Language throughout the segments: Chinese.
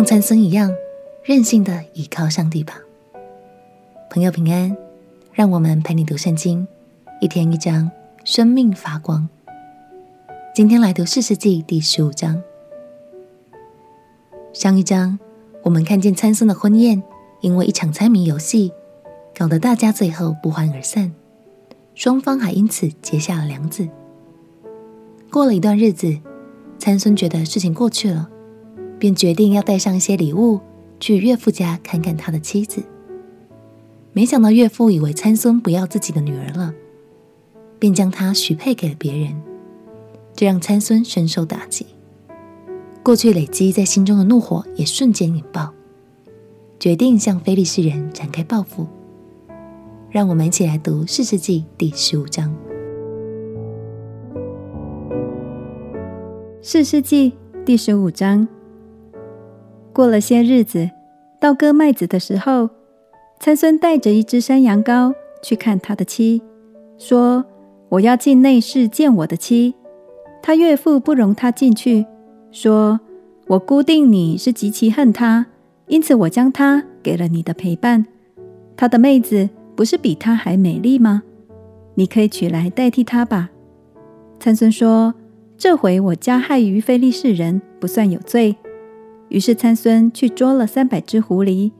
像参孙一样任性的倚靠上帝吧。朋友平安，让我们陪你读圣经，一天一章，生命发光。今天来读四世纪第十五章。上一章我们看见参孙的婚宴，因为一场猜谜游戏，搞得大家最后不欢而散，双方还因此结下了梁子。过了一段日子，参孙觉得事情过去了，便决定要带上一些礼物去岳父家看看他的妻子。没想到岳父以为参孙不要自己的女儿了，便将她许配给了别人，这让参孙深受打击。过去累积在心中的怒火也瞬间引爆，决定向非利士人展开报复。让我们一起来读四世纪第十五章。四世纪第十五章。过了些日子，到割麦子的时候，参孙带着一只山羊羔去看他的妻，说：“我要进内室见我的妻。”他岳父不容他进去，说：“我估定你是极其恨他，因此我将他给了你的陪伴。他的妹子不是比他还美丽吗？你可以取来代替他吧。”参孙说。这回我加害于非利士人，不算有罪。于是参孙去捉了三百只狐狸，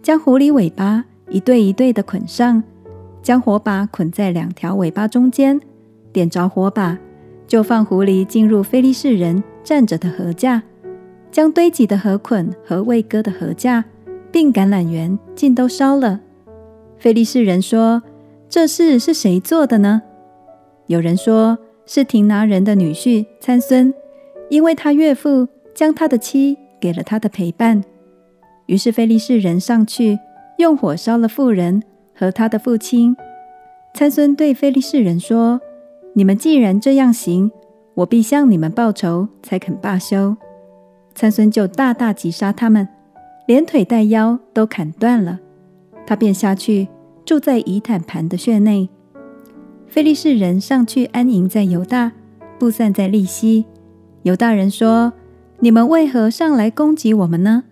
将狐狸尾巴一对一对的捆上，将火把捆在两条尾巴中间，点着火把，就放狐狸进入非利士人站着的禾架，将堆积的禾捆和未割的禾架，并橄榄园尽都烧了。非利士人说：“这事是谁做的呢？”有人说。是亭拿人的女婿参孙，因为他岳父将他的妻给了他的陪伴。于是菲利士人上去，用火烧了妇人和他的父亲。参孙对菲利士人说：“你们既然这样行，我必向你们报仇，才肯罢休。”参孙就大大击杀他们，连腿带腰都砍断了。他便下去住在以坦盘的穴内。菲利士人上去安营在犹大，布散在利希。犹大人说：“你们为何上来攻击我们呢？”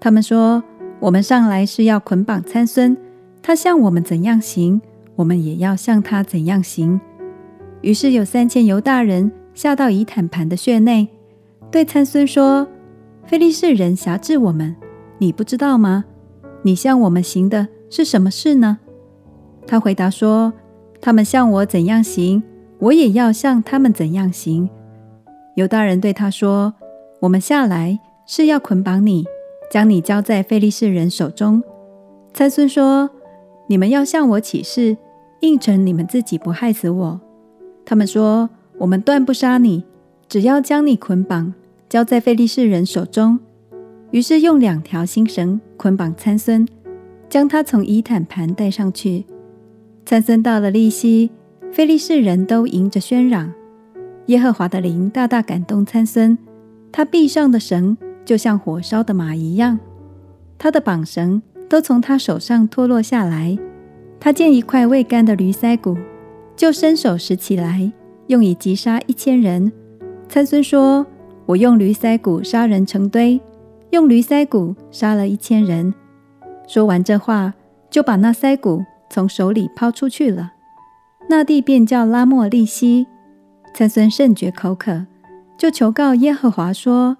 他们说：“我们上来是要捆绑参孙，他向我们怎样行，我们也要向他怎样行。”于是有三千犹大人下到以坦盘的穴内，对参孙说：“非利士人挟制我们，你不知道吗？你向我们行的是什么事呢？”他回答说。他们向我怎样行，我也要向他们怎样行。犹大人对他说：“我们下来是要捆绑你，将你交在非利士人手中。”参孙说：“你们要向我起誓，应承你们自己不害死我。”他们说：“我们断不杀你，只要将你捆绑，交在非利士人手中。”于是用两条新绳捆绑参孙，将他从以坦盘带上去。参孙到了利希，非利士人都迎着喧嚷。耶和华的灵大大感动参孙，他臂上的绳就像火烧的马一样，他的绑绳都从他手上脱落下来。他见一块未干的驴腮骨，就伸手拾起来，用以击杀一千人。参孙说：“我用驴腮骨杀人成堆，用驴腮骨杀了一千人。”说完这话，就把那腮骨。从手里抛出去了，那地便叫拉莫利西。参孙甚觉口渴，就求告耶和华说：“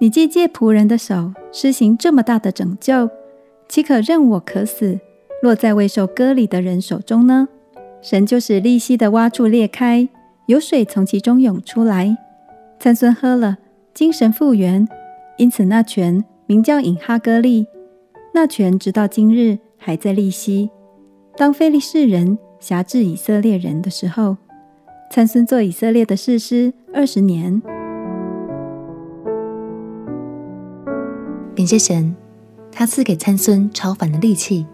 你既借仆人的手施行这么大的拯救，岂可任我渴死，落在未受割礼的人手中呢？”神就使利希的挖处裂开，有水从其中涌出来。参孙喝了，精神复原，因此那泉名叫引哈歌利。那泉直到今日还在利希。当非利士人挟制以色列人的时候，参孙做以色列的士师二十年。感谢神，他赐给参孙超凡的力气，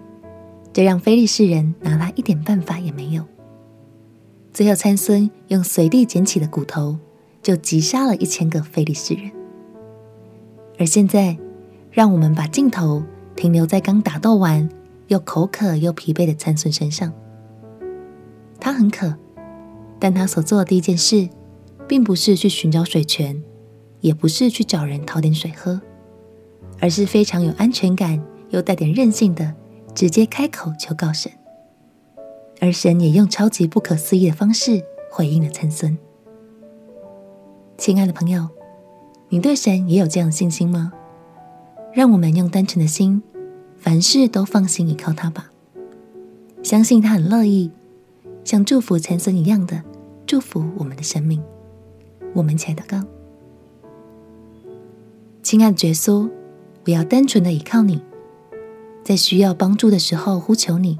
这让非利士人拿他一点办法也没有。最后，参孙用随地捡起的骨头，就击杀了一千个非利士人。而现在，让我们把镜头停留在刚打斗完。又口渴又疲惫的参孙身上，他很渴，但他所做的第一件事，并不是去寻找水泉，也不是去找人讨点水喝，而是非常有安全感又带点任性的，直接开口求告神。而神也用超级不可思议的方式回应了参孙。亲爱的朋友，你对神也有这样的信心吗？让我们用单纯的心，凡事都放心依靠他吧。相信他很乐意，像祝福参孙一样的祝福我们的生命。我们起来祷告。亲爱的耶稣，不要单纯的依靠你，在需要帮助的时候呼求你，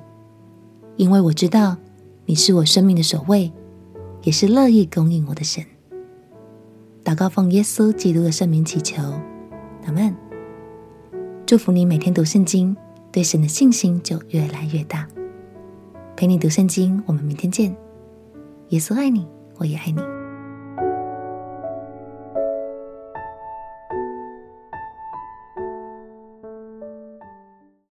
因为我知道你是我生命的守卫，也是乐意供应我的神。祷告奉耶稣基督的圣名祈求，阿门。祝福你每天读圣经，对神的信心就越来越大。陪你读圣经，我们明天见。耶稣爱你，我也爱你。